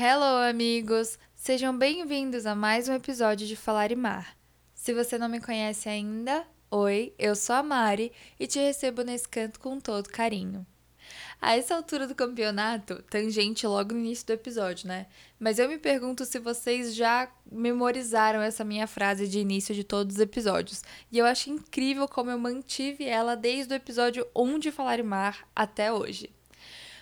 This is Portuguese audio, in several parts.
Hello, amigos! Sejam bem-vindos a mais um episódio de Falar e Mar. Se você não me conhece ainda, oi, eu sou a Mari e te recebo nesse canto com todo carinho. A essa altura do campeonato, tangente logo no início do episódio, né? Mas eu me pergunto se vocês já memorizaram essa minha frase de início de todos os episódios. E eu acho incrível como eu mantive ela desde o episódio 1 de Falar e Mar até hoje.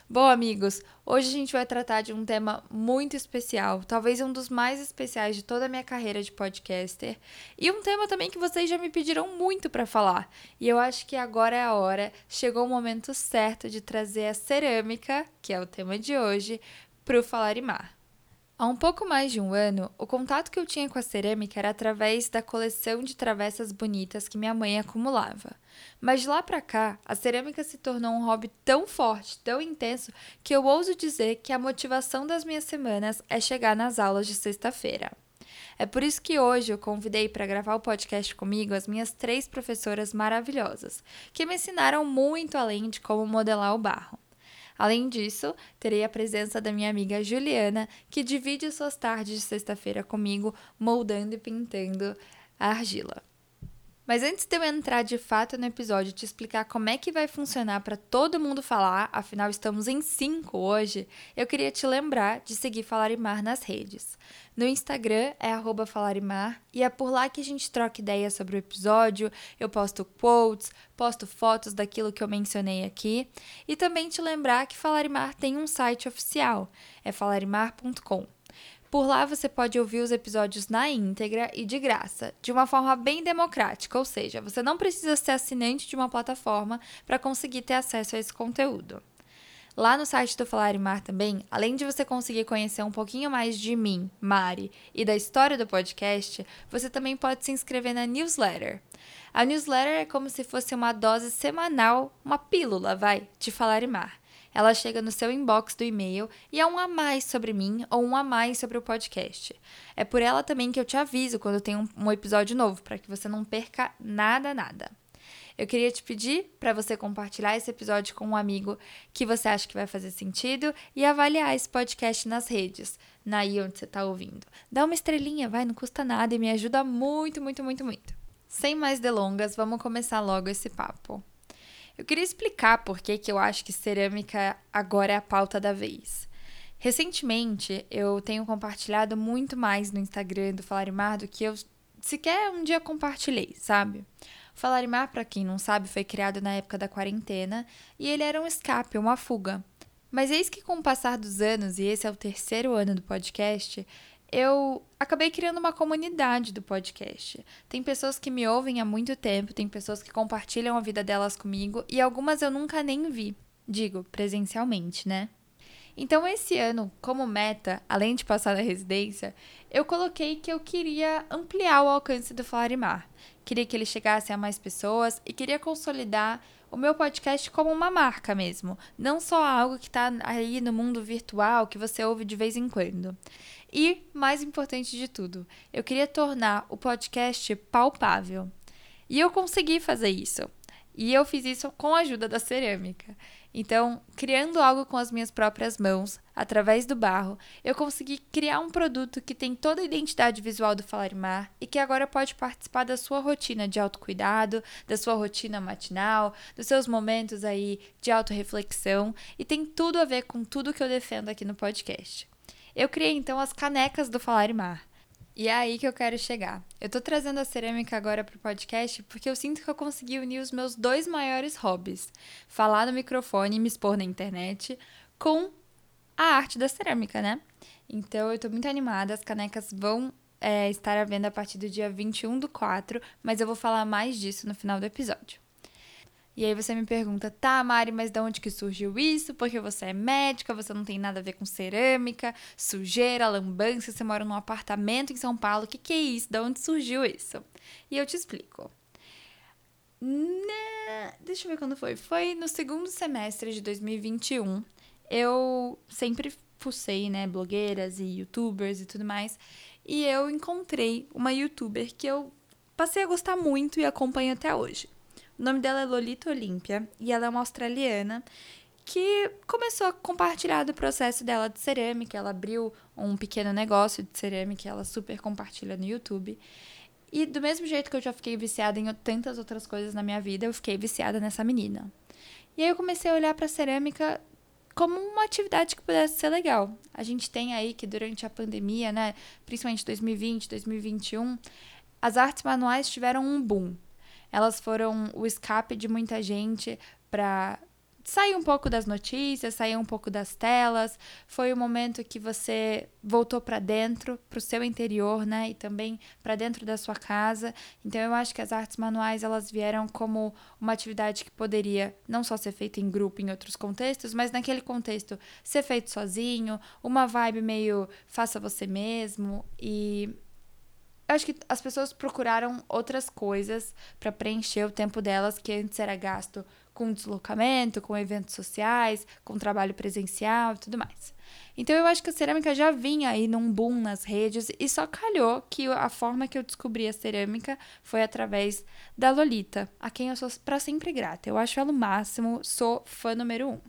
Bom, amigos, hoje a gente vai tratar de um tema muito especial, talvez um dos mais especiais de toda a minha carreira de podcaster, e um tema também que vocês já me pediram muito para falar. E eu acho que agora é a hora, chegou o momento certo de trazer a cerâmica, que é o tema de hoje, para o Falar e Mar. Há um pouco mais de um ano, o contato que eu tinha com a cerâmica era através da coleção de travessas bonitas que minha mãe acumulava. Mas de lá para cá, a cerâmica se tornou um hobby tão forte, tão intenso, que eu ouso dizer que a motivação das minhas semanas é chegar nas aulas de sexta-feira. É por isso que hoje eu convidei para gravar o podcast comigo as minhas três professoras maravilhosas, que me ensinaram muito além de como modelar o barro. Além disso, terei a presença da minha amiga Juliana, que divide suas tardes de sexta-feira comigo, moldando e pintando a argila. Mas antes de eu entrar de fato no episódio e te explicar como é que vai funcionar para todo mundo falar, afinal estamos em cinco hoje, eu queria te lembrar de seguir Falarimar nas redes. No Instagram é Falarimar e é por lá que a gente troca ideias sobre o episódio, eu posto quotes, posto fotos daquilo que eu mencionei aqui e também te lembrar que Falarimar tem um site oficial, é falarimar.com. Por lá você pode ouvir os episódios na íntegra e de graça, de uma forma bem democrática, ou seja, você não precisa ser assinante de uma plataforma para conseguir ter acesso a esse conteúdo. Lá no site do Falar e Mar também, além de você conseguir conhecer um pouquinho mais de mim, Mari, e da história do podcast, você também pode se inscrever na newsletter. A newsletter é como se fosse uma dose semanal, uma pílula, vai, de Falar e Mar. Ela chega no seu inbox do e-mail e é um a mais sobre mim ou um a mais sobre o podcast. É por ela também que eu te aviso quando tem um, um episódio novo, para que você não perca nada, nada. Eu queria te pedir para você compartilhar esse episódio com um amigo que você acha que vai fazer sentido e avaliar esse podcast nas redes, na aí onde você está ouvindo. Dá uma estrelinha, vai, não custa nada e me ajuda muito, muito, muito, muito. Sem mais delongas, vamos começar logo esse papo. Eu queria explicar por que, que eu acho que cerâmica agora é a pauta da vez. Recentemente, eu tenho compartilhado muito mais no Instagram do Falarimar do que eu sequer um dia compartilhei, sabe? O Falarimar, para quem não sabe, foi criado na época da quarentena e ele era um escape, uma fuga. Mas eis que com o passar dos anos, e esse é o terceiro ano do podcast, eu acabei criando uma comunidade do podcast. Tem pessoas que me ouvem há muito tempo, tem pessoas que compartilham a vida delas comigo e algumas eu nunca nem vi. Digo, presencialmente, né? Então, esse ano, como meta, além de passar na residência, eu coloquei que eu queria ampliar o alcance do Falarimar. Queria que ele chegasse a mais pessoas e queria consolidar o meu podcast como uma marca mesmo, não só algo que está aí no mundo virtual que você ouve de vez em quando. E, mais importante de tudo, eu queria tornar o podcast palpável. E eu consegui fazer isso. E eu fiz isso com a ajuda da cerâmica. Então, criando algo com as minhas próprias mãos, através do barro, eu consegui criar um produto que tem toda a identidade visual do Falarimar e que agora pode participar da sua rotina de autocuidado, da sua rotina matinal, dos seus momentos aí de autorreflexão e tem tudo a ver com tudo que eu defendo aqui no podcast. Eu criei então as canecas do Falar e Mar. E é aí que eu quero chegar. Eu tô trazendo a cerâmica agora pro podcast porque eu sinto que eu consegui unir os meus dois maiores hobbies: falar no microfone e me expor na internet com a arte da cerâmica, né? Então eu tô muito animada, as canecas vão é, estar à venda a partir do dia 21 do 4, mas eu vou falar mais disso no final do episódio. E aí você me pergunta, tá, Mari, mas de onde que surgiu isso? Porque você é médica, você não tem nada a ver com cerâmica, sujeira, lambança, você mora num apartamento em São Paulo, o que, que é isso? De onde surgiu isso? E eu te explico. Na... Deixa eu ver quando foi. Foi no segundo semestre de 2021. Eu sempre fucei, né, blogueiras e youtubers e tudo mais. E eu encontrei uma youtuber que eu passei a gostar muito e acompanho até hoje. O nome dela é Lolita Olímpia e ela é uma australiana que começou a compartilhar do processo dela de cerâmica. Ela abriu um pequeno negócio de cerâmica, ela super compartilha no YouTube. E do mesmo jeito que eu já fiquei viciada em tantas outras coisas na minha vida, eu fiquei viciada nessa menina. E aí eu comecei a olhar para cerâmica como uma atividade que pudesse ser legal. A gente tem aí que durante a pandemia, né, principalmente 2020, 2021, as artes manuais tiveram um boom. Elas foram o escape de muita gente para sair um pouco das notícias, sair um pouco das telas. Foi o momento que você voltou para dentro, para o seu interior, né? E também para dentro da sua casa. Então eu acho que as artes manuais elas vieram como uma atividade que poderia não só ser feita em grupo em outros contextos, mas naquele contexto ser feito sozinho, uma vibe meio faça você mesmo e eu acho que as pessoas procuraram outras coisas para preencher o tempo delas que antes era gasto com deslocamento, com eventos sociais, com trabalho presencial e tudo mais. Então eu acho que a cerâmica já vinha aí num boom nas redes e só calhou que a forma que eu descobri a cerâmica foi através da Lolita, a quem eu sou para sempre grata. Eu acho ela o máximo, sou fã número um.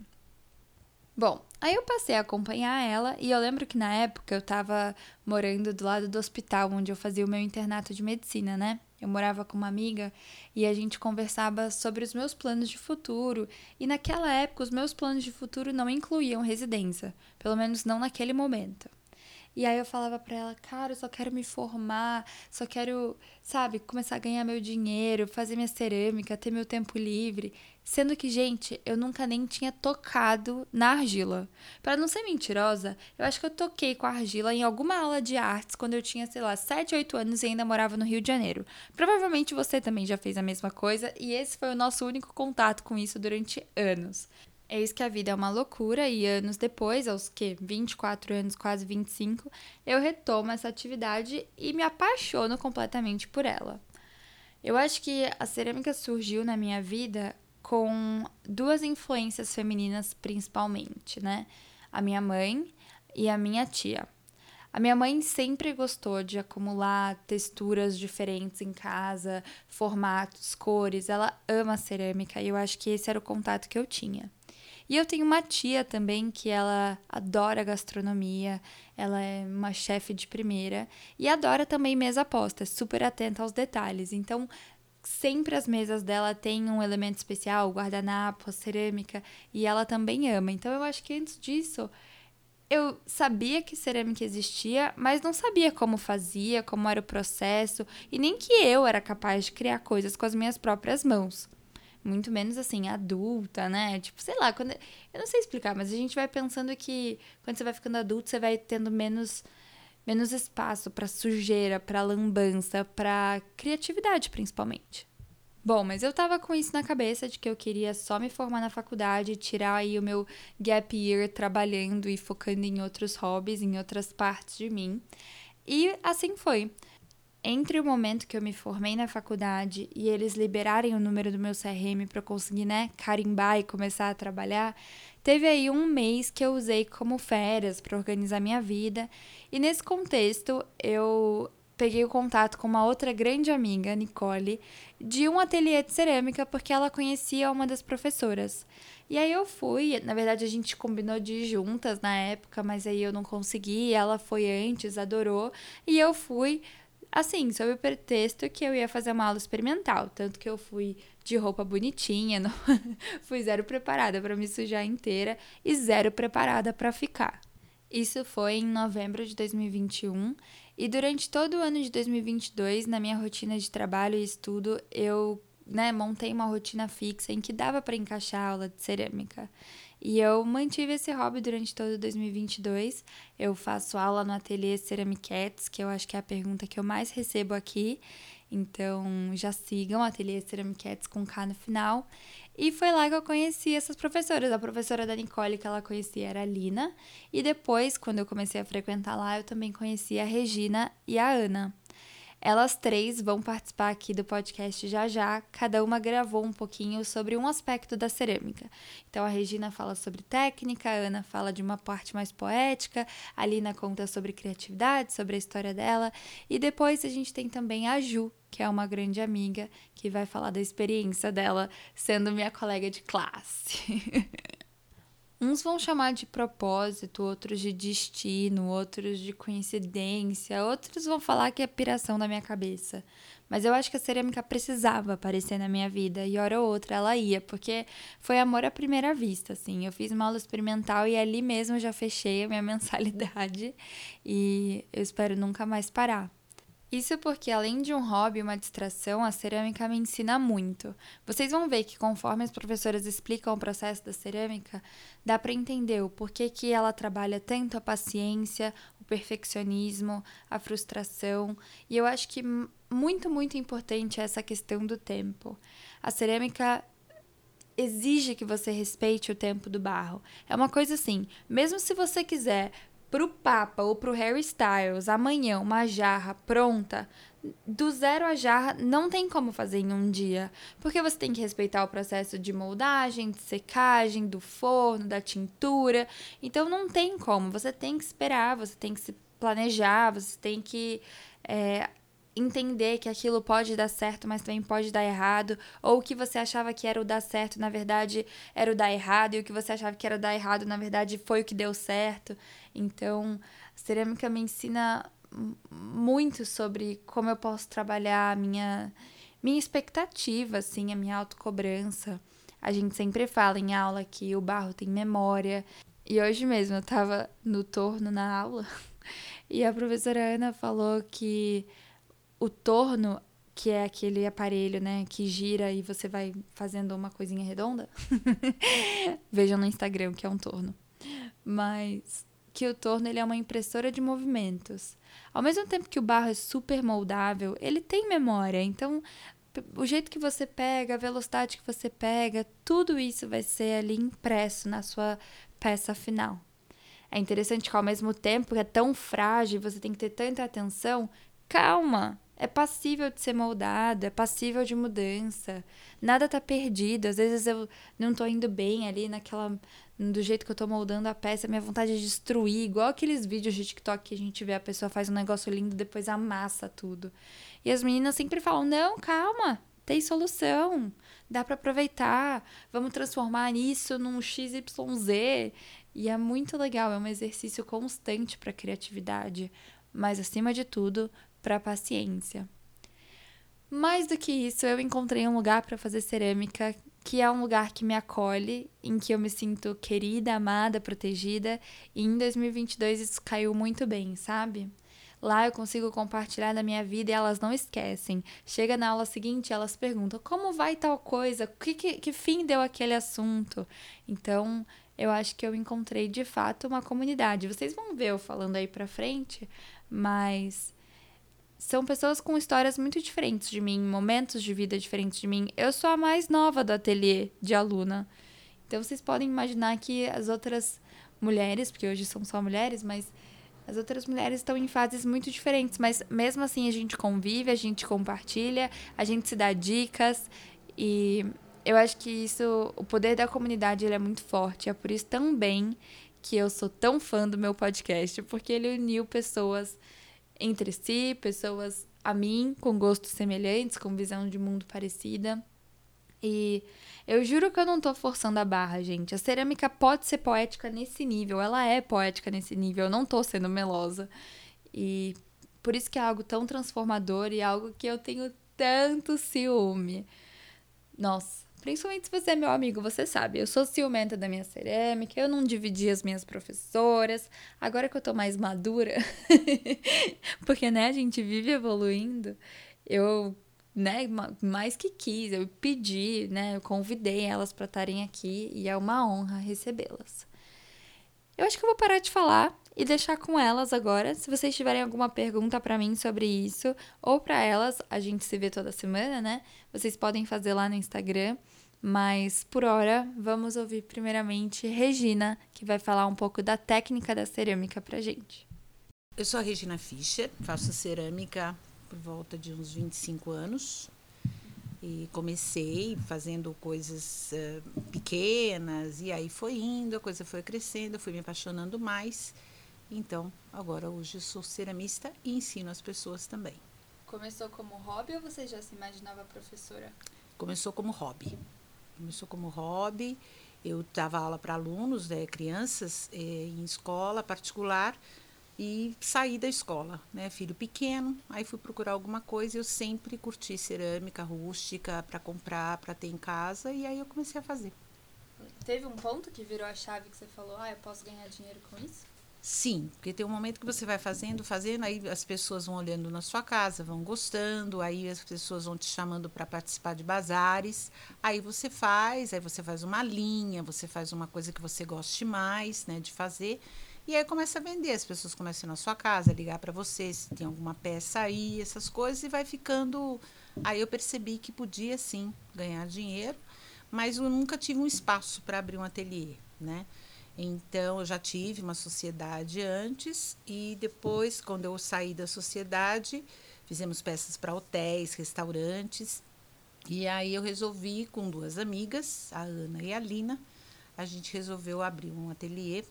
Bom, aí eu passei a acompanhar ela e eu lembro que na época eu tava morando do lado do hospital onde eu fazia o meu internato de medicina, né? Eu morava com uma amiga e a gente conversava sobre os meus planos de futuro. E naquela época, os meus planos de futuro não incluíam residência, pelo menos não naquele momento. E aí eu falava pra ela, cara, eu só quero me formar, só quero, sabe, começar a ganhar meu dinheiro, fazer minha cerâmica, ter meu tempo livre. Sendo que, gente, eu nunca nem tinha tocado na argila. Para não ser mentirosa, eu acho que eu toquei com a argila em alguma aula de artes quando eu tinha, sei lá, 7, 8 anos e ainda morava no Rio de Janeiro. Provavelmente você também já fez a mesma coisa e esse foi o nosso único contato com isso durante anos. Eis que a vida é uma loucura e anos depois, aos que 24 anos, quase 25, eu retomo essa atividade e me apaixono completamente por ela. Eu acho que a cerâmica surgiu na minha vida com duas influências femininas principalmente, né? A minha mãe e a minha tia. A minha mãe sempre gostou de acumular texturas diferentes em casa, formatos, cores. Ela ama cerâmica e eu acho que esse era o contato que eu tinha. E eu tenho uma tia também que ela adora gastronomia, ela é uma chefe de primeira e adora também mesa posta, super atenta aos detalhes. Então, sempre as mesas dela têm um elemento especial, guardanapo, cerâmica, e ela também ama. Então, eu acho que antes disso, eu sabia que cerâmica existia, mas não sabia como fazia, como era o processo, e nem que eu era capaz de criar coisas com as minhas próprias mãos muito menos assim, adulta, né? Tipo, sei lá, quando. Eu não sei explicar, mas a gente vai pensando que quando você vai ficando adulto, você vai tendo menos menos espaço para sujeira, para lambança, para criatividade, principalmente. Bom, mas eu tava com isso na cabeça de que eu queria só me formar na faculdade, tirar aí o meu gap year trabalhando e focando em outros hobbies, em outras partes de mim. E assim foi entre o momento que eu me formei na faculdade e eles liberarem o número do meu CRM para conseguir, né, carimbar e começar a trabalhar, teve aí um mês que eu usei como férias para organizar minha vida. E nesse contexto, eu peguei o contato com uma outra grande amiga, Nicole, de um ateliê de cerâmica, porque ela conhecia uma das professoras. E aí eu fui, na verdade a gente combinou de ir juntas na época, mas aí eu não consegui, ela foi antes, adorou, e eu fui Assim, sob o pretexto que eu ia fazer uma aula experimental, tanto que eu fui de roupa bonitinha, não... fui zero preparada para me sujar inteira e zero preparada para ficar. Isso foi em novembro de 2021 e durante todo o ano de 2022, na minha rotina de trabalho e estudo, eu né, montei uma rotina fixa em que dava para encaixar a aula de cerâmica. E eu mantive esse hobby durante todo 2022. Eu faço aula no ateliê Ceramiquettes, que eu acho que é a pergunta que eu mais recebo aqui. Então já sigam Ateliê Ceramiquettes com K no final. E foi lá que eu conheci essas professoras. A professora da Nicole que ela conhecia era a Lina. E depois, quando eu comecei a frequentar lá, eu também conheci a Regina e a Ana. Elas três vão participar aqui do podcast já já. Cada uma gravou um pouquinho sobre um aspecto da cerâmica. Então a Regina fala sobre técnica, a Ana fala de uma parte mais poética, a Lina conta sobre criatividade, sobre a história dela. E depois a gente tem também a Ju, que é uma grande amiga, que vai falar da experiência dela sendo minha colega de classe. Uns vão chamar de propósito, outros de destino, outros de coincidência, outros vão falar que é piração da minha cabeça. Mas eu acho que a cerâmica precisava aparecer na minha vida e hora ou outra ela ia, porque foi amor à primeira vista, assim. Eu fiz uma aula experimental e ali mesmo já fechei a minha mensalidade e eu espero nunca mais parar. Isso porque, além de um hobby e uma distração, a cerâmica me ensina muito. Vocês vão ver que, conforme as professoras explicam o processo da cerâmica, dá para entender o porquê que ela trabalha tanto a paciência, o perfeccionismo, a frustração. E eu acho que muito, muito importante é essa questão do tempo. A cerâmica exige que você respeite o tempo do barro. É uma coisa assim, mesmo se você quiser pro Papa ou pro Harry Styles amanhã uma jarra pronta, do zero a jarra não tem como fazer em um dia, porque você tem que respeitar o processo de moldagem, de secagem, do forno, da tintura. Então não tem como, você tem que esperar, você tem que se planejar, você tem que é, entender que aquilo pode dar certo, mas também pode dar errado, ou o que você achava que era o dar certo, na verdade era o dar errado, e o que você achava que era o dar errado, na verdade foi o que deu certo. Então, a cerâmica me ensina muito sobre como eu posso trabalhar a minha minha expectativa, assim, a minha autocobrança. A gente sempre fala em aula que o barro tem memória. E hoje mesmo eu tava no torno na aula e a professora Ana falou que o torno, que é aquele aparelho, né, que gira e você vai fazendo uma coisinha redonda. Vejam no Instagram que é um torno. Mas que o torno ele é uma impressora de movimentos. Ao mesmo tempo que o barro é super moldável, ele tem memória. Então, o jeito que você pega, a velocidade que você pega, tudo isso vai ser ali impresso na sua peça final. É interessante que ao mesmo tempo que é tão frágil, você tem que ter tanta atenção, calma, é passível de ser moldado, é passível de mudança. Nada tá perdido. Às vezes eu não tô indo bem ali naquela do jeito que eu tô moldando a peça, minha vontade é de destruir, igual aqueles vídeos de TikTok que a gente vê a pessoa faz um negócio lindo, depois amassa tudo. E as meninas sempre falam: "Não, calma, tem solução. Dá para aproveitar. Vamos transformar isso num XYZ". E é muito legal, é um exercício constante para criatividade, mas acima de tudo, para paciência. Mais do que isso, eu encontrei um lugar para fazer cerâmica que é um lugar que me acolhe, em que eu me sinto querida, amada, protegida, e em 2022 isso caiu muito bem, sabe? Lá eu consigo compartilhar da minha vida e elas não esquecem. Chega na aula seguinte, elas perguntam: como vai tal coisa? Que, que, que fim deu aquele assunto? Então, eu acho que eu encontrei de fato uma comunidade. Vocês vão ver eu falando aí pra frente, mas são pessoas com histórias muito diferentes de mim, momentos de vida diferentes de mim. Eu sou a mais nova do ateliê de aluna. Então vocês podem imaginar que as outras mulheres, porque hoje são só mulheres, mas as outras mulheres estão em fases muito diferentes, mas mesmo assim a gente convive, a gente compartilha, a gente se dá dicas e eu acho que isso, o poder da comunidade ele é muito forte. É por isso também que eu sou tão fã do meu podcast, porque ele uniu pessoas entre si, pessoas a mim com gostos semelhantes, com visão de mundo parecida. E eu juro que eu não tô forçando a barra, gente. A cerâmica pode ser poética nesse nível, ela é poética nesse nível, eu não tô sendo melosa. E por isso que é algo tão transformador e algo que eu tenho tanto ciúme. Nossa, Principalmente se você é meu amigo, você sabe, eu sou ciumenta da minha cerâmica, eu não dividi as minhas professoras. Agora que eu tô mais madura, porque né, a gente vive evoluindo, eu, né, mais que quis, eu pedi, né, eu convidei elas para estarem aqui e é uma honra recebê-las. Eu acho que eu vou parar de falar e deixar com elas agora. Se vocês tiverem alguma pergunta para mim sobre isso ou para elas, a gente se vê toda semana, né? Vocês podem fazer lá no Instagram. Mas por hora, vamos ouvir primeiramente Regina, que vai falar um pouco da técnica da cerâmica pra gente. Eu sou a Regina Fischer, faço cerâmica por volta de uns 25 anos. E comecei fazendo coisas uh, pequenas, e aí foi indo, a coisa foi crescendo, fui me apaixonando mais. Então, agora hoje sou ceramista e ensino as pessoas também. Começou como hobby ou você já se imaginava professora? Começou como hobby. Começou como hobby Eu dava aula para alunos, né, crianças, eh, em escola particular e saí da escola, né? Filho pequeno, aí fui procurar alguma coisa. Eu sempre curti cerâmica rústica para comprar, para ter em casa, e aí eu comecei a fazer. Teve um ponto que virou a chave que você falou, ah, eu posso ganhar dinheiro com isso? Sim, porque tem um momento que você vai fazendo, fazendo, aí as pessoas vão olhando na sua casa, vão gostando, aí as pessoas vão te chamando para participar de bazares, aí você faz, aí você faz uma linha, você faz uma coisa que você goste mais, né, de fazer, e aí começa a vender, as pessoas começam na sua casa, ligar para você, se tem alguma peça aí, essas coisas, e vai ficando. Aí eu percebi que podia sim ganhar dinheiro, mas eu nunca tive um espaço para abrir um ateliê, né? Então eu já tive uma sociedade antes e depois, quando eu saí da sociedade, fizemos peças para hotéis, restaurantes. E aí eu resolvi com duas amigas, a Ana e a Lina, a gente resolveu abrir um ateliê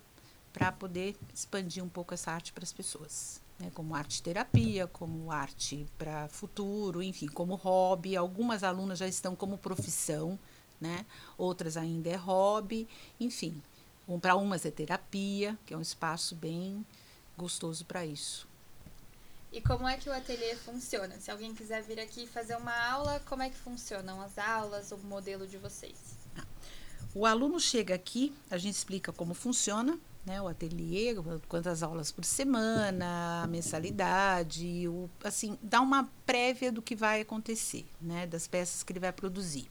para poder expandir um pouco essa arte para as pessoas. Né, como arte terapia, como arte para futuro, enfim, como hobby. Algumas alunas já estão como profissão, né? outras ainda é hobby, enfim. Um, para umas é terapia, que é um espaço bem gostoso para isso. E como é que o ateliê funciona? Se alguém quiser vir aqui fazer uma aula, como é que funcionam as aulas, o modelo de vocês? O aluno chega aqui, a gente explica como funciona, né, o ateliê, quantas aulas por semana, a mensalidade, o, assim, dá uma prévia do que vai acontecer, né, das peças que ele vai produzir.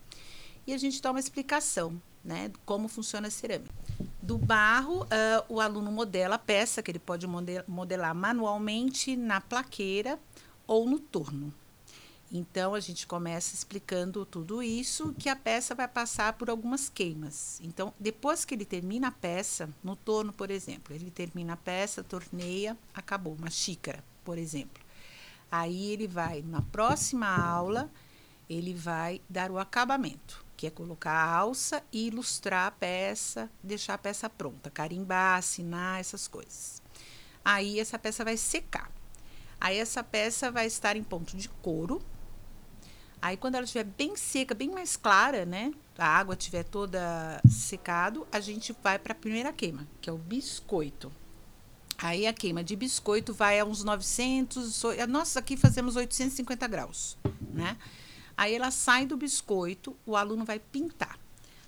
E a gente dá uma explicação, né, como funciona a cerâmica. Do barro, uh, o aluno modela a peça, que ele pode modelar manualmente na plaqueira ou no torno. Então a gente começa explicando tudo isso, que a peça vai passar por algumas queimas. Então, depois que ele termina a peça, no torno, por exemplo, ele termina a peça, torneia, acabou, uma xícara, por exemplo. Aí ele vai, na próxima aula, ele vai dar o acabamento, que é colocar a alça e ilustrar a peça, deixar a peça pronta, carimbar, assinar, essas coisas. Aí essa peça vai secar. Aí essa peça vai estar em ponto de couro, Aí quando ela estiver bem seca, bem mais clara, né? A água estiver toda secado, a gente vai para a primeira queima, que é o biscoito. Aí a queima de biscoito vai a uns 900, nós aqui fazemos 850 graus, né? Aí ela sai do biscoito, o aluno vai pintar.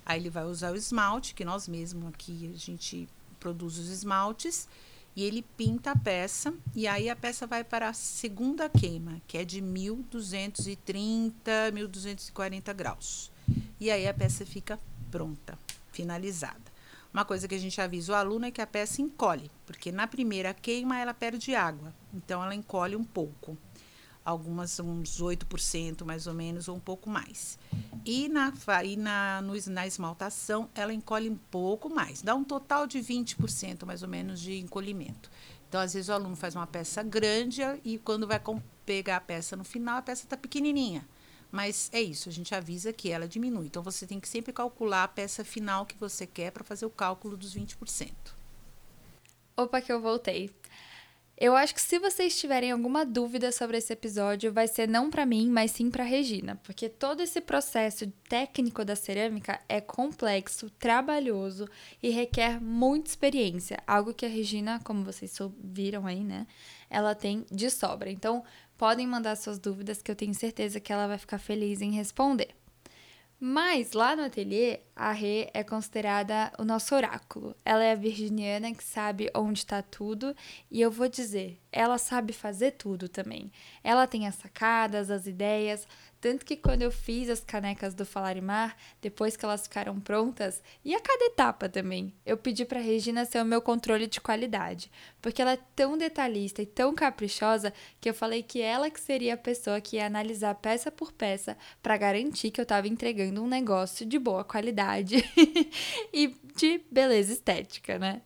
Aí ele vai usar o esmalte, que nós mesmos aqui a gente produz os esmaltes, e ele pinta a peça e aí a peça vai para a segunda queima, que é de 1230, 1240 graus. E aí a peça fica pronta, finalizada. Uma coisa que a gente avisa o aluno é que a peça encolhe, porque na primeira queima ela perde água, então ela encolhe um pouco algumas uns 8% mais ou menos, ou um pouco mais. E na, e na, no, na esmaltação, ela encolhe um pouco mais, dá um total de 20% mais ou menos de encolhimento. Então, às vezes, o aluno faz uma peça grande e quando vai pegar a peça no final, a peça está pequenininha. Mas é isso, a gente avisa que ela diminui. Então, você tem que sempre calcular a peça final que você quer para fazer o cálculo dos 20%. Opa, que eu voltei. Eu acho que se vocês tiverem alguma dúvida sobre esse episódio, vai ser não para mim, mas sim para Regina, porque todo esse processo técnico da cerâmica é complexo, trabalhoso e requer muita experiência, algo que a Regina, como vocês viram aí, né, ela tem de sobra. Então, podem mandar suas dúvidas que eu tenho certeza que ela vai ficar feliz em responder. Mas lá no ateliê, a Rê é considerada o nosso oráculo. Ela é a virginiana que sabe onde está tudo e eu vou dizer, ela sabe fazer tudo também. Ela tem as sacadas, as ideias, tanto que quando eu fiz as canecas do Falarimar, depois que elas ficaram prontas, e a cada etapa também, eu pedi para Regina ser o meu controle de qualidade, porque ela é tão detalhista e tão caprichosa que eu falei que ela que seria a pessoa que ia analisar peça por peça para garantir que eu estava entregando um negócio de boa qualidade e de beleza estética, né?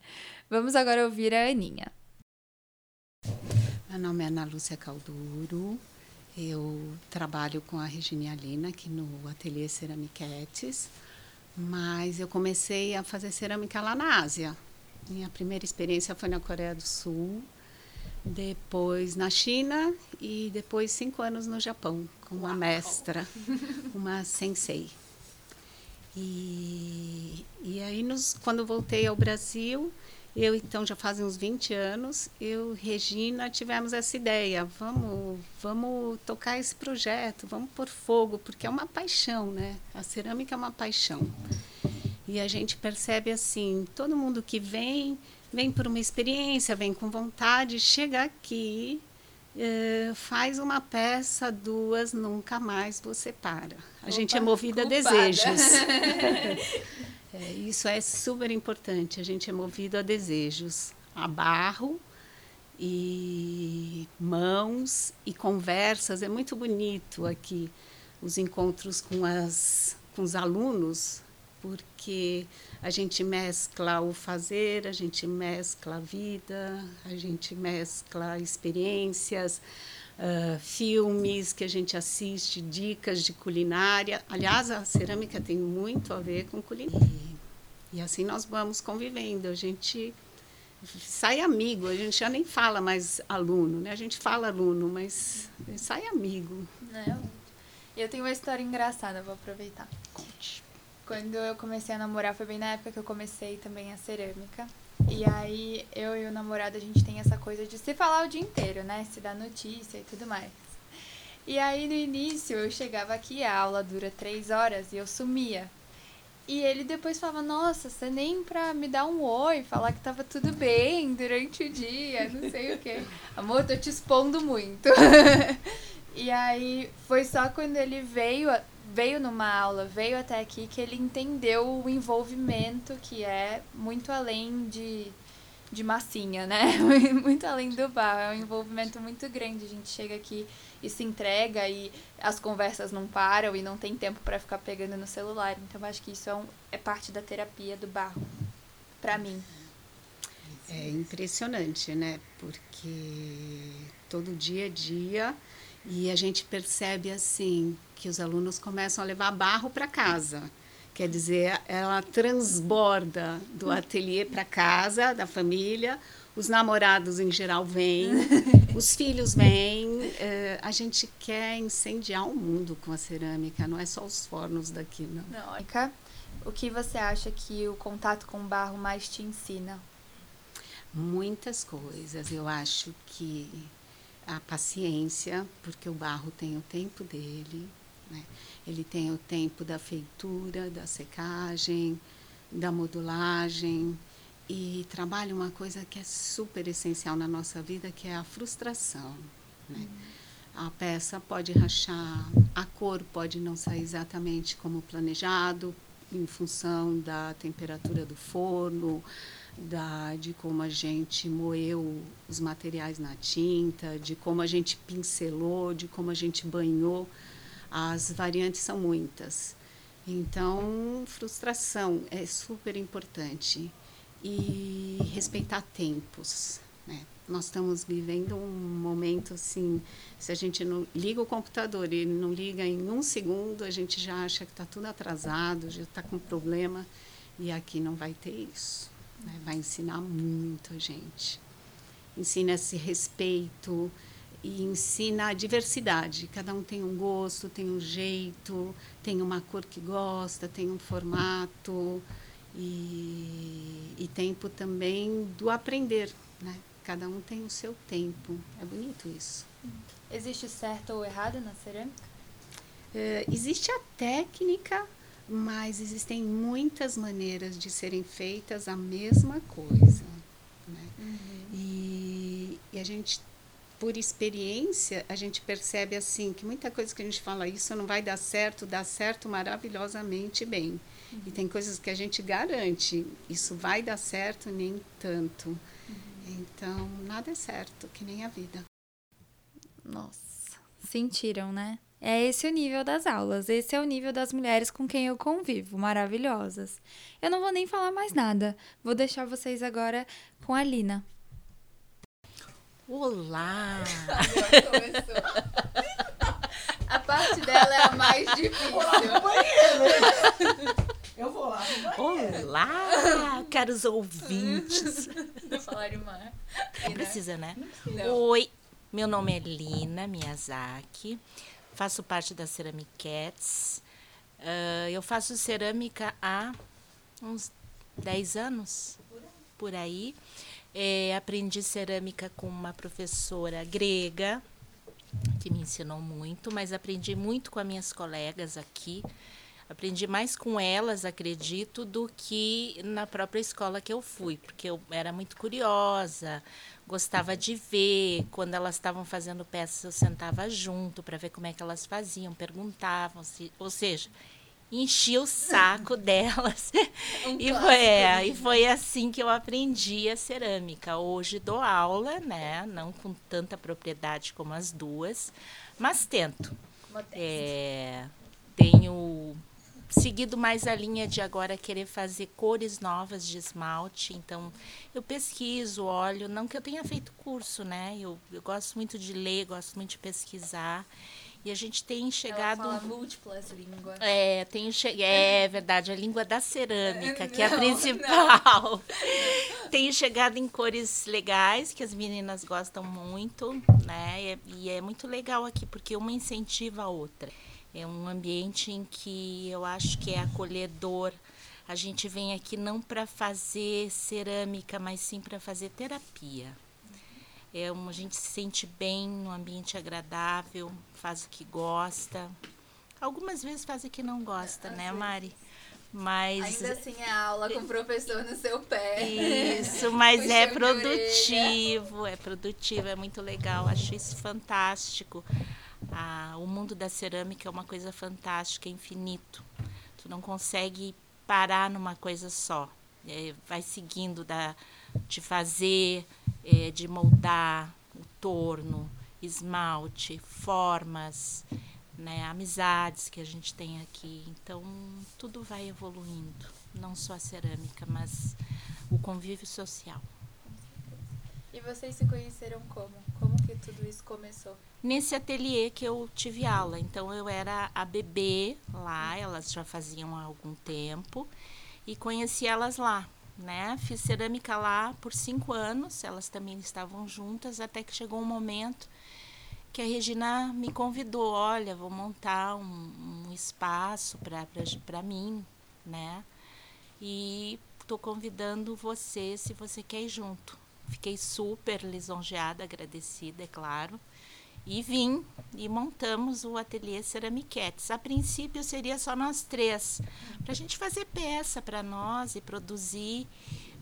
Vamos agora ouvir a Aninha. Meu nome é Ana Lúcia Calduro, eu trabalho com a Regina Lina aqui no Ateliê Ceramiquetes, mas eu comecei a fazer cerâmica lá na Ásia. Minha primeira experiência foi na Coreia do Sul, depois na China e depois cinco anos no Japão, com uma Uau. mestra, uma sensei. E, e aí, nos, quando voltei ao Brasil, eu então já fazem uns 20 anos, eu Regina tivemos essa ideia, vamos, vamos tocar esse projeto, vamos pôr fogo, porque é uma paixão, né? A cerâmica é uma paixão. E a gente percebe assim, todo mundo que vem, vem por uma experiência, vem com vontade, chega aqui, eh, faz uma peça, duas, nunca mais você para. A Opa, gente é movida a desejos. é, isso é super importante. A gente é movido a desejos, a barro e mãos e conversas. É muito bonito aqui os encontros com as com os alunos porque a gente mescla o fazer, a gente mescla a vida, a gente mescla experiências, uh, filmes que a gente assiste, dicas de culinária. Aliás, a cerâmica tem muito a ver com culinária. E, e assim nós vamos convivendo. A gente sai amigo, a gente já nem fala mais aluno, né? A gente fala aluno, mas sai amigo. Não. Eu tenho uma história engraçada, vou aproveitar. Conte. Quando eu comecei a namorar, foi bem na época que eu comecei também a cerâmica. E aí, eu e o namorado, a gente tem essa coisa de se falar o dia inteiro, né? Se dar notícia e tudo mais. E aí, no início, eu chegava aqui, a aula dura três horas e eu sumia. E ele depois falava, nossa, você nem pra me dar um oi, falar que tava tudo bem durante o dia, não sei o quê. Amor, tô te expondo muito. e aí, foi só quando ele veio veio numa aula, veio até aqui, que ele entendeu o envolvimento que é muito além de, de massinha, né? muito além do bar. É um envolvimento muito grande. A gente chega aqui e se entrega e as conversas não param e não tem tempo para ficar pegando no celular. Então, acho que isso é, um, é parte da terapia do barro, para mim. É impressionante, né? Porque todo dia a dia e a gente percebe assim que os alunos começam a levar barro para casa. Quer dizer, ela transborda do ateliê para casa, da família. Os namorados, em geral, vêm, os filhos vêm. É, a gente quer incendiar o mundo com a cerâmica, não é só os fornos daqui, não. Não, o que você acha que o contato com o barro mais te ensina? Muitas coisas. Eu acho que a paciência, porque o barro tem o tempo dele, né? ele tem o tempo da feitura, da secagem, da modulagem e trabalha uma coisa que é super essencial na nossa vida, que é a frustração. Né? Uhum. A peça pode rachar, a cor pode não sair exatamente como planejado, em função da temperatura do forno, da, de como a gente moeu os materiais na tinta, de como a gente pincelou, de como a gente banhou. As variantes são muitas. Então, frustração é super importante. E respeitar tempos. Né? Nós estamos vivendo um momento assim, se a gente não liga o computador e não liga em um segundo, a gente já acha que está tudo atrasado, já está com problema. E aqui não vai ter isso. Né? Vai ensinar muito a gente. Ensina esse respeito e ensina a diversidade. Cada um tem um gosto, tem um jeito, tem uma cor que gosta, tem um formato e, e tempo também do aprender, né? Cada um tem o seu tempo. É bonito isso. Existe certo ou errado na cerâmica? É, existe a técnica mas existem muitas maneiras de serem feitas a mesma coisa. Né? Uhum. E, e, a gente, por experiência, a gente percebe assim que muita coisa que a gente fala isso não vai dar certo, dá certo maravilhosamente bem. Uhum. E tem coisas que a gente garante, isso vai dar certo, nem tanto. Uhum. Então, nada é certo, que nem a vida. Nossa, sentiram, né? É esse o nível das aulas, esse é o nível das mulheres com quem eu convivo, maravilhosas. Eu não vou nem falar mais nada, vou deixar vocês agora com a Lina. Olá! a parte dela é a mais difícil. Eu vou lá. Olá, caros ouvintes. Falar Mar. Não precisa, né? Não. Oi, meu nome é Lina Miyazaki. Faço parte da Ceramic Cats. Uh, eu faço cerâmica há uns 10 anos, por aí. É, aprendi cerâmica com uma professora grega, que me ensinou muito, mas aprendi muito com as minhas colegas aqui. Aprendi mais com elas, acredito, do que na própria escola que eu fui, porque eu era muito curiosa, gostava de ver. Quando elas estavam fazendo peças, eu sentava junto para ver como é que elas faziam, perguntavam, se, ou seja, enchi o saco delas. Um e, foi, é, e foi assim que eu aprendi a cerâmica. Hoje dou aula, né? Não com tanta propriedade como as duas, mas tento. É, tenho seguido mais a linha de agora querer fazer cores novas de esmalte. Então, eu pesquiso, olho, não que eu tenha feito curso, né? Eu, eu gosto muito de ler, gosto muito de pesquisar. E a gente tem chegado. Ela fala múltiplas línguas. É, tem che... é verdade, a língua da cerâmica, que é a principal. tem chegado em cores legais, que as meninas gostam muito, né? E é muito legal aqui, porque uma incentiva a outra. É um ambiente em que eu acho que é acolhedor. A gente vem aqui não para fazer cerâmica, mas sim para fazer terapia. É um, a gente se sente bem, um ambiente agradável, faz o que gosta. Algumas vezes faz o que não gosta, né, Mari? Mas ainda assim é aula com o professor no seu pé. Isso, mas é produtivo, é produtivo, é muito legal, acho isso fantástico. Ah, o mundo da cerâmica é uma coisa fantástica, é infinito. Tu não consegue parar numa coisa só. É, vai seguindo da, de fazer, é, de moldar o torno, esmalte, formas, né, amizades que a gente tem aqui. Então, tudo vai evoluindo, não só a cerâmica, mas o convívio social. E vocês se conheceram como? Como que tudo isso começou? Nesse ateliê que eu tive aula. Então eu era a bebê lá, elas já faziam há algum tempo e conheci elas lá né? Fiz cerâmica lá por cinco anos, elas também estavam juntas, até que chegou um momento que a Regina me convidou, olha, vou montar um, um espaço para mim, né? E estou convidando você se você quer ir junto. Fiquei super lisonjeada, agradecida, é claro. E vim e montamos o ateliê Ceramiquetes. A princípio seria só nós três, para a gente fazer peça para nós e produzir.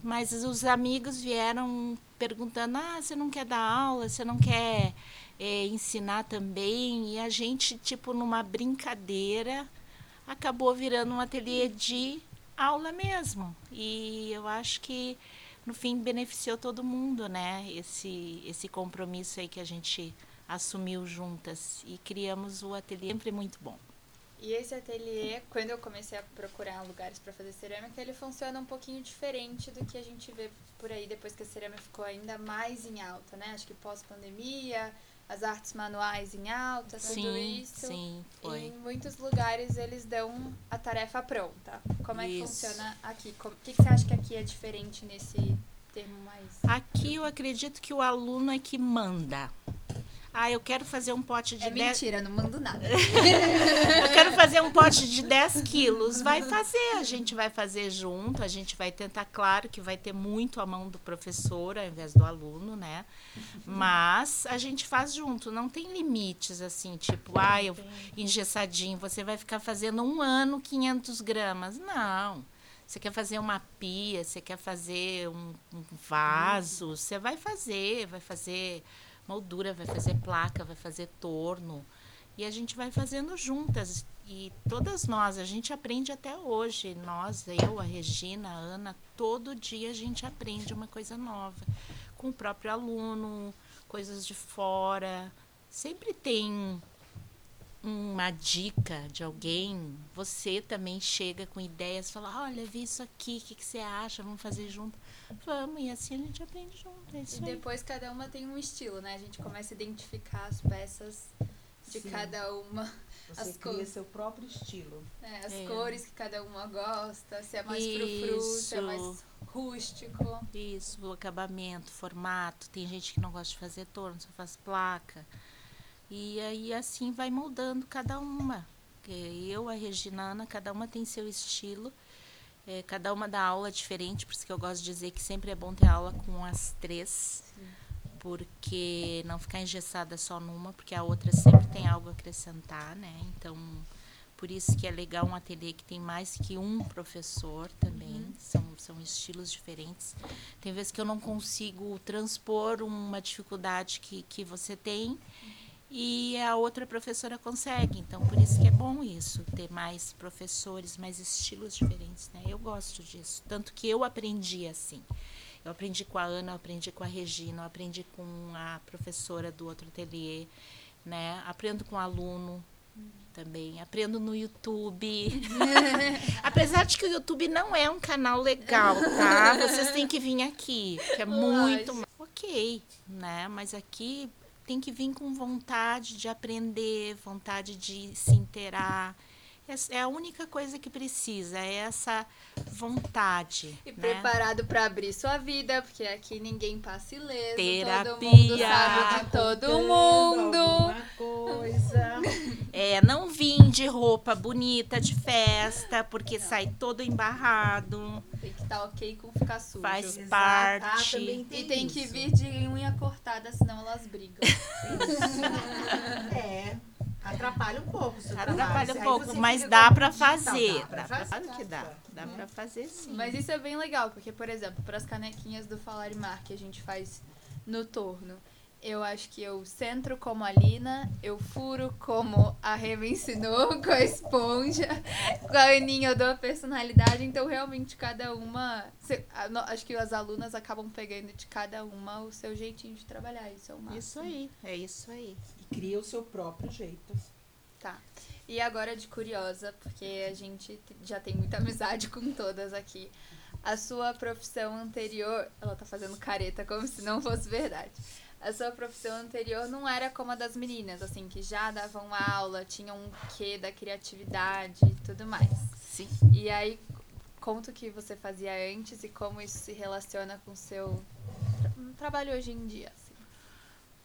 Mas os amigos vieram perguntando: ah, você não quer dar aula, você não quer é, ensinar também? E a gente, tipo, numa brincadeira, acabou virando um ateliê de aula mesmo. E eu acho que no fim beneficiou todo mundo, né? Esse, esse compromisso aí que a gente assumiu juntas e criamos o ateliê sempre muito bom. E esse ateliê, quando eu comecei a procurar lugares para fazer cerâmica, ele funciona um pouquinho diferente do que a gente vê por aí depois que a cerâmica ficou ainda mais em alta, né? Acho que pós-pandemia, as artes manuais em alta, tudo sim, isso. Sim, foi. Em muitos lugares eles dão a tarefa pronta. Como é que funciona aqui? O que, que você acha que aqui é diferente nesse termo mais? Aqui eu acredito que o aluno é que manda. Ah, eu quero fazer um pote de É 10... mentira, não mando nada. eu quero fazer um pote de 10 quilos. Vai fazer, a gente vai fazer junto, a gente vai tentar, claro que vai ter muito a mão do professor ao invés do aluno, né? Mas a gente faz junto, não tem limites assim, tipo, ah, eu engessadinho, você vai ficar fazendo um ano 500 gramas. Não. Você quer fazer uma pia, você quer fazer um, um vaso, você vai fazer, vai fazer moldura, vai fazer placa, vai fazer torno. E a gente vai fazendo juntas. E todas nós, a gente aprende até hoje. Nós, eu, a Regina, a Ana, todo dia a gente aprende uma coisa nova. Com o próprio aluno, coisas de fora. Sempre tem uma dica de alguém, você também chega com ideias, fala, olha, vi isso aqui, o que, que, você acha? Vamos fazer junto? Vamos, e assim a gente aprende junto. É e depois aí. cada uma tem um estilo, né? A gente começa a identificar as peças de Sim. cada uma. Você as cria seu próprio estilo. É, as é. cores que cada uma gosta, se é mais frufru, se é mais rústico. Isso, o acabamento, formato. Tem gente que não gosta de fazer torno, só faz placa. E aí assim vai moldando cada uma. Eu, a Regina, a Ana, cada uma tem seu estilo. É, cada uma dá aula diferente, por isso que eu gosto de dizer que sempre é bom ter aula com as três. Sim. Porque não ficar engessada só numa, porque a outra sempre tem algo a acrescentar, né? Então, por isso que é legal um ateliê que tem mais que um professor também. Uhum. São, são estilos diferentes. Tem vezes que eu não consigo transpor uma dificuldade que, que você tem e a outra professora consegue. Então, por isso que é bom isso, ter mais professores, mais estilos diferentes, né? Eu gosto disso. Tanto que eu aprendi assim. Eu aprendi com a Ana, eu aprendi com a Regina, eu aprendi com a professora do outro ateliê, né? Aprendo com o aluno também. Aprendo no YouTube. Apesar de que o YouTube não é um canal legal, tá? Vocês têm que vir aqui, que é muito ok, né? Mas aqui tem que vir com vontade de aprender, vontade de se inteirar. É a única coisa que precisa, é essa vontade. E né? preparado para abrir sua vida, porque aqui ninguém passa ileso. Terapia. Todo mundo sabe de todo mundo. coisa. É, não vim de roupa bonita de festa, porque não. sai todo embarrado. Tem que estar tá ok com ficar sujo. Faz Exato. parte. Ah, tem e tem isso. que vir de unha cortada, senão elas brigam. Atrapalha um pouco, mas dá para fazer. Dá pra fazer. Claro que dá. Dá para fazer sim. Mas isso é bem legal, porque, por exemplo, para as canequinhas do Falar e Mar que a gente faz no torno, eu acho que eu centro como a Lina, eu furo como a me ensinou, com a esponja, com a Aninha eu dou a personalidade, então realmente cada uma. Acho que as alunas acabam pegando de cada uma o seu jeitinho de trabalhar. Isso é o máximo. Isso aí, é isso aí. E cria o seu próprio jeito. Tá. E agora de curiosa, porque a gente já tem muita amizade com todas aqui. A sua profissão anterior, ela tá fazendo careta como se não fosse verdade a sua profissão anterior não era como a das meninas, assim, que já davam aula, tinham um quê da criatividade e tudo mais. Sim. E aí, conta o que você fazia antes e como isso se relaciona com o seu tra trabalho hoje em dia. Assim.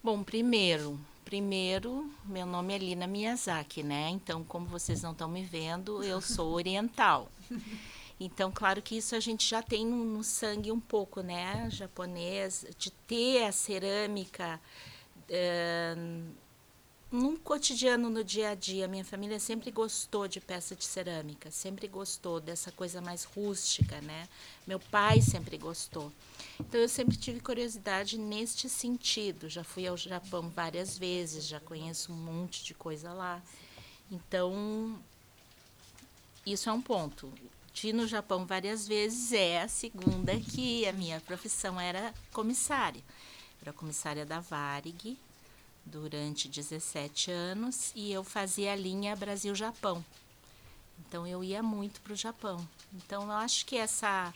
Bom, primeiro, primeiro, meu nome é Lina Miyazaki, né? Então, como vocês não estão me vendo, eu sou oriental. Então, claro que isso a gente já tem no, no sangue um pouco, né? Japonês, de ter a cerâmica é, num cotidiano, no dia a dia. Minha família sempre gostou de peça de cerâmica, sempre gostou dessa coisa mais rústica, né? Meu pai sempre gostou. Então, eu sempre tive curiosidade neste sentido. Já fui ao Japão várias vezes, já conheço um monte de coisa lá. Então, isso é um ponto estive no Japão várias vezes, é a segunda que a minha profissão era comissária. Era comissária da Varig durante 17 anos e eu fazia a linha Brasil-Japão. Então eu ia muito para o Japão. Então eu acho que essa,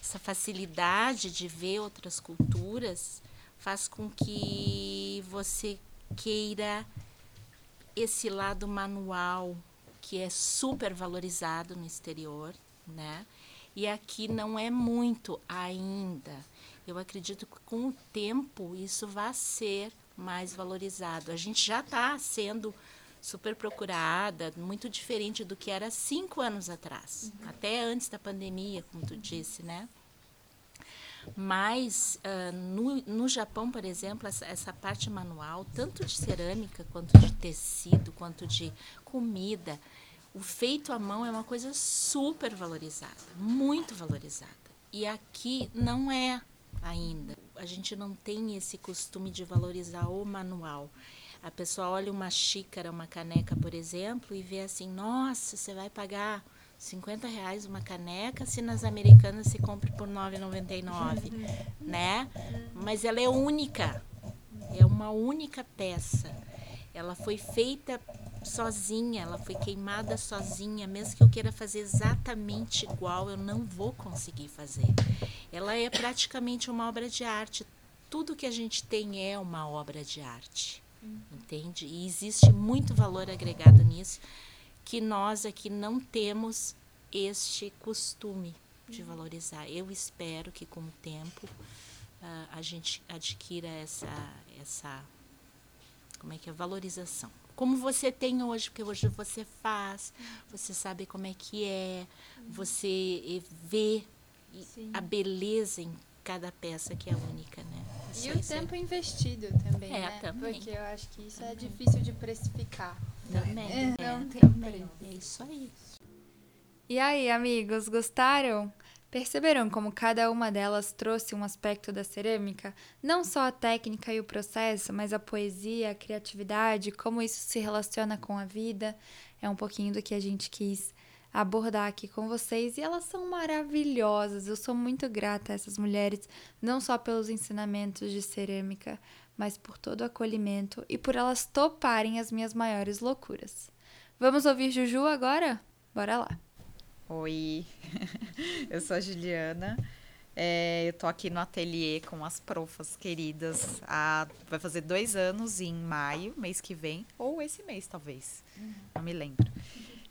essa facilidade de ver outras culturas faz com que você queira esse lado manual que é super valorizado no exterior né? E aqui não é muito ainda. Eu acredito que com o tempo isso vai ser mais valorizado. A gente já está sendo super procurada, muito diferente do que era cinco anos atrás, uhum. até antes da pandemia, como tu disse, né? Mas uh, no, no Japão, por exemplo, essa, essa parte manual, tanto de cerâmica quanto de tecido, quanto de comida, o feito à mão é uma coisa super valorizada, muito valorizada. E aqui não é ainda. A gente não tem esse costume de valorizar o manual. A pessoa olha uma xícara, uma caneca, por exemplo, e vê assim: nossa, você vai pagar 50 reais uma caneca se nas americanas se compra por 9,99, né? Mas ela é única, é uma única peça. Ela foi feita sozinha, ela foi queimada sozinha, mesmo que eu queira fazer exatamente igual, eu não vou conseguir fazer. Ela é praticamente uma obra de arte. Tudo que a gente tem é uma obra de arte, uhum. entende? E existe muito valor agregado nisso que nós aqui não temos este costume de uhum. valorizar. Eu espero que com o tempo uh, a gente adquira essa essa como é que é valorização como você tem hoje, porque hoje você faz, você sabe como é que é, você eh, vê Sim. a beleza em cada peça que é única, né? Isso E é- o é- tempo investido também, É, né? também. Porque eu acho que isso é difícil de precificar. Também, É, é, não tem também. preço. É isso aí. E aí, amigos, gostaram? Perceberam como cada uma delas trouxe um aspecto da cerâmica? Não só a técnica e o processo, mas a poesia, a criatividade, como isso se relaciona com a vida. É um pouquinho do que a gente quis abordar aqui com vocês e elas são maravilhosas. Eu sou muito grata a essas mulheres, não só pelos ensinamentos de cerâmica, mas por todo o acolhimento e por elas toparem as minhas maiores loucuras. Vamos ouvir Juju agora? Bora lá. Oi, eu sou a Juliana. É, eu tô aqui no ateliê com as profas queridas. há- vai fazer dois anos em maio, mês que vem, ou esse mês, talvez. Não me lembro.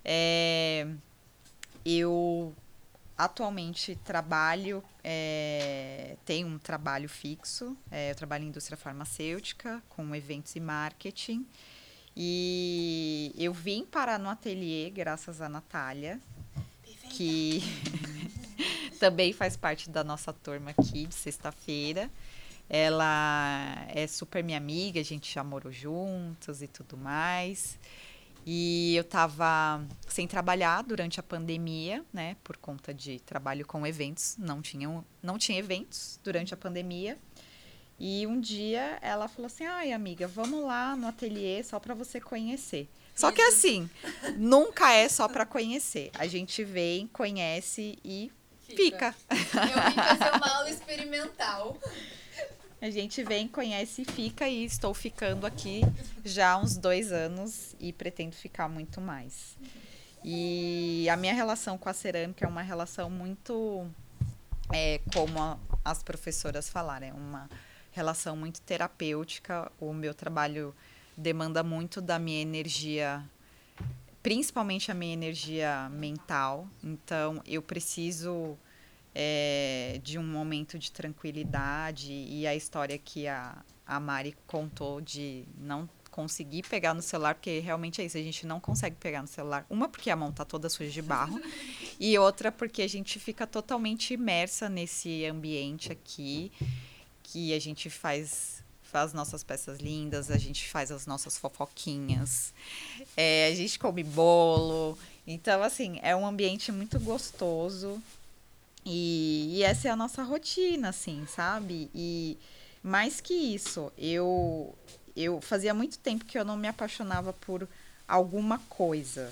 É, eu atualmente trabalho, é, tenho um trabalho fixo. é, eu trabalho em indústria farmacêutica, com eventos e marketing. E eu vim parar no ateliê graças à Natália, que também faz parte da nossa turma aqui de sexta-feira. Ela é super minha amiga, a gente já morou juntos e tudo mais. E eu tava sem trabalhar durante a pandemia, né, por conta de trabalho com eventos, não tinha, não tinha eventos durante a pandemia. E um dia ela falou assim: "Ai, amiga, vamos lá no ateliê só para você conhecer". Só que assim, nunca é só para conhecer. A gente vem, conhece e fica. Eu vim fazer uma aula experimental. A gente vem, conhece e fica, e estou ficando aqui já há uns dois anos e pretendo ficar muito mais. E a minha relação com a cerâmica é uma relação muito, é, como a- as professoras falaram, é uma relação muito terapêutica. O meu trabalho demanda muito da minha energia, principalmente a minha energia mental. Então, eu preciso é, de um momento de tranquilidade e a história que a, a Mari contou de não conseguir pegar no celular, porque realmente é isso, a gente não consegue pegar no celular. Uma porque a mão tá toda suja de barro e outra porque a gente fica totalmente imersa nesse ambiente aqui que a gente faz faz nossas peças lindas, a gente faz as nossas fofoquinhas, é, a gente come bolo. Então, assim, é um ambiente muito gostoso. E, e essa é a nossa rotina, assim, sabe? E mais que isso, eu, eu fazia muito tempo que eu não me apaixonava por alguma coisa.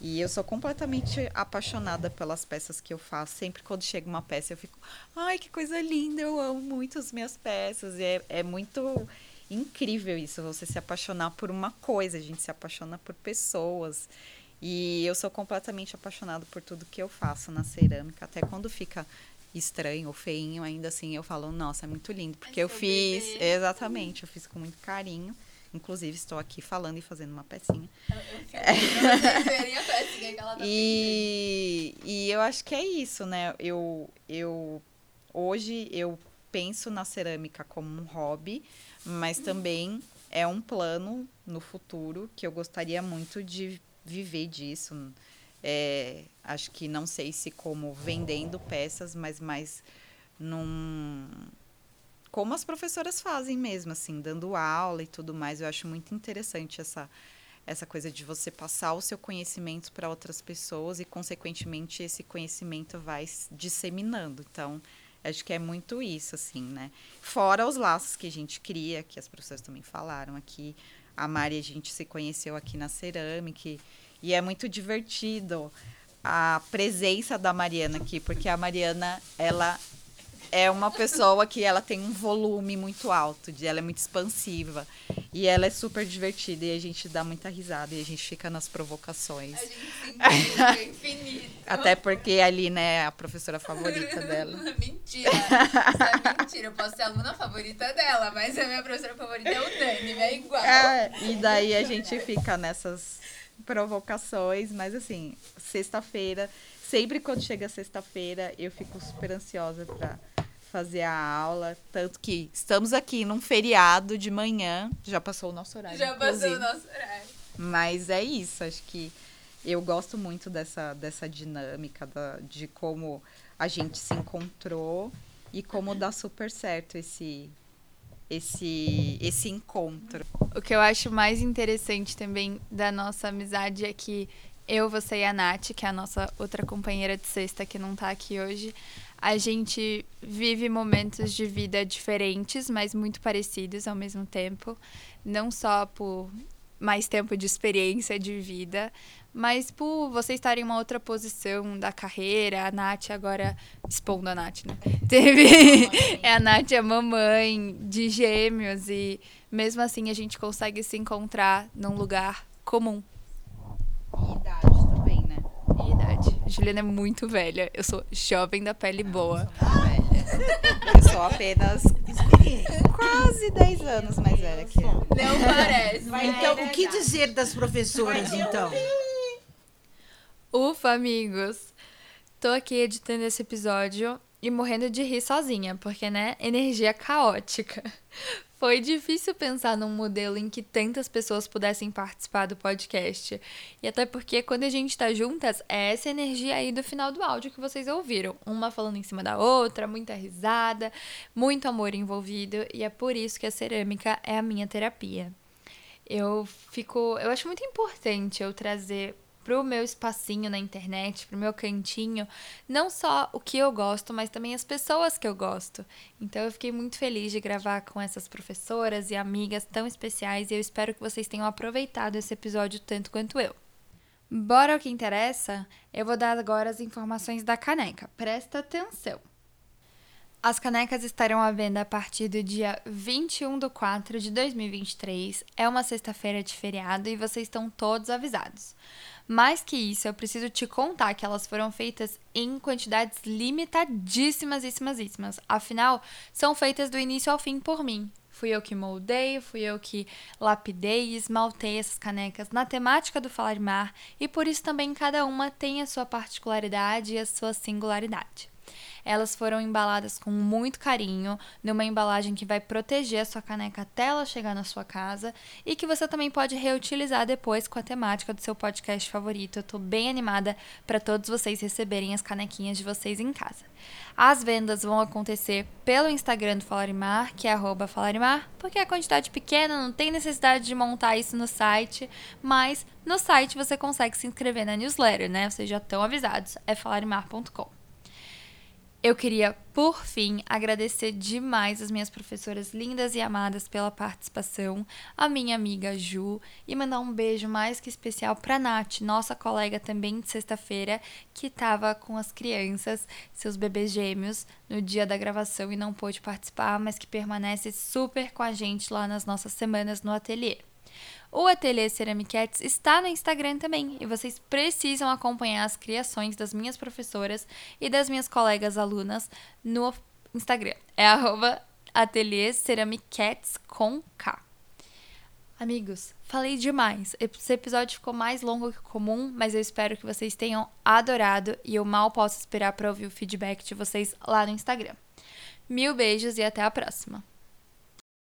E eu sou completamente apaixonada pelas peças que eu faço. Sempre quando chega uma peça, eu fico, ai, que coisa linda, eu amo muito as minhas peças. E é, é muito incrível isso, você se apaixonar por uma coisa, a gente se apaixona por pessoas. E eu sou completamente apaixonada por tudo que eu faço na cerâmica, até quando fica estranho ou feinho, ainda assim eu falo, nossa, é muito lindo, porque eu seu fiz, bebê. exatamente, eu fiz com muito carinho. Inclusive, estou aqui falando e fazendo uma pecinha. Verem a pecinha que ela tá E, e eu acho que é isso, né? Eu, eu hoje eu penso na cerâmica como um hobby, mas também é um plano no futuro que eu gostaria muito de viver disso. É, acho que não sei se como vendendo peças, mas mais num como as professoras fazem mesmo, assim, dando aula e tudo mais. Eu acho muito interessante essa essa coisa de você passar o seu conhecimento para outras pessoas e, consequentemente, esse conhecimento vai se disseminando. Então, acho que é muito isso, assim, né? Fora os laços que a gente cria, que as professoras também falaram aqui. A Mari, a gente se conheceu aqui na cerâmica e é muito divertido a presença da Mariana aqui, porque a Mariana, ela é uma pessoa que ela tem um volume muito alto, de ela é muito expansiva e ela é super divertida e a gente dá muita risada e a gente fica nas provocações. A gente infinito. Até porque a Alina é a professora favorita dela. Mentira. Isso é mentira. Eu posso ser a aluna favorita dela, mas a minha professora favorita é o Dani, é igual. É, e daí a gente fica nessas provocações, mas assim, sexta-feira, sempre quando chega sexta-feira, eu fico super ansiosa pra fazer a aula. Tanto que estamos aqui num feriado de manhã. Já passou o nosso horário. inclusive. nosso horário. Mas é isso, acho que eu gosto muito dessa, dessa dinâmica da, de como a gente se encontrou e como dá super certo esse, esse, esse encontro. O que eu acho mais interessante também da nossa amizade é que eu, você e a Nath, que é a nossa outra companheira de sexta que não tá aqui hoje, a gente vive momentos de vida diferentes, mas muito parecidos ao mesmo tempo. Não só por mais tempo de experiência de vida, mas por você estar em uma outra posição da carreira, a Nath agora, expondo a Nath, né? Teve. é a Nath, a mamãe de gêmeos, e mesmo assim a gente consegue se encontrar num lugar comum. Idade? Juliana é muito velha. Eu sou jovem da pele boa. Eu sou apenas quase 10 anos mais velha que ela. Não parece. Então, o que dizer das professoras, então? Ufa, amigos! Tô aqui editando esse episódio e morrendo de rir sozinha, porque, né, energia caótica. Foi difícil pensar num modelo em que tantas pessoas pudessem participar do podcast. E até porque quando a gente tá juntas, é essa energia aí do final do áudio que vocês ouviram. Uma falando em cima da outra, muita risada, muito amor envolvido, e é por isso que a cerâmica é a minha terapia. Eu fico, eu acho muito importante eu trazer pro meu espacinho na internet, pro meu cantinho, não só o que eu gosto, mas também as pessoas que eu gosto. Então eu fiquei muito feliz de gravar com essas professoras e amigas tão especiais e eu espero que vocês tenham aproveitado esse episódio tanto quanto eu. Bora ao que interessa? Eu vou dar agora as informações da caneca. Presta atenção. As canecas estarão à venda a partir do dia 21 de 4 de 2023. É uma sexta-feira de feriado e vocês estão todos avisados. Mais que isso, eu preciso te contar que elas foram feitas em quantidades limitadíssimas. Afinal, são feitas do início ao fim por mim. Fui eu que moldei, fui eu que lapidei e esmaltei essas canecas na temática do Falar Mar e por isso também cada uma tem a sua particularidade e a sua singularidade. Elas foram embaladas com muito carinho, numa embalagem que vai proteger a sua caneca até ela chegar na sua casa e que você também pode reutilizar depois com a temática do seu podcast favorito. Eu tô bem animada para todos vocês receberem as canequinhas de vocês em casa. As vendas vão acontecer pelo Instagram do Falarimar, que é Falarimar, porque a quantidade pequena, não tem necessidade de montar isso no site, mas no site você consegue se inscrever na newsletter, né? Vocês já estão avisados, é falarimar.com. Eu queria, por fim, agradecer demais as minhas professoras lindas e amadas pela participação, a minha amiga Ju, e mandar um beijo mais que especial para Nath, nossa colega também de sexta-feira, que estava com as crianças, seus bebês gêmeos, no dia da gravação e não pôde participar, mas que permanece super com a gente lá nas nossas semanas no ateliê. O Ateliê Ceramiquetes está no Instagram também e vocês precisam acompanhar as criações das minhas professoras e das minhas colegas alunas no Instagram. É Ateliê Ceramiquetes com K. Amigos, falei demais. Esse episódio ficou mais longo que comum, mas eu espero que vocês tenham adorado e eu mal posso esperar para ouvir o feedback de vocês lá no Instagram. Mil beijos e até a próxima!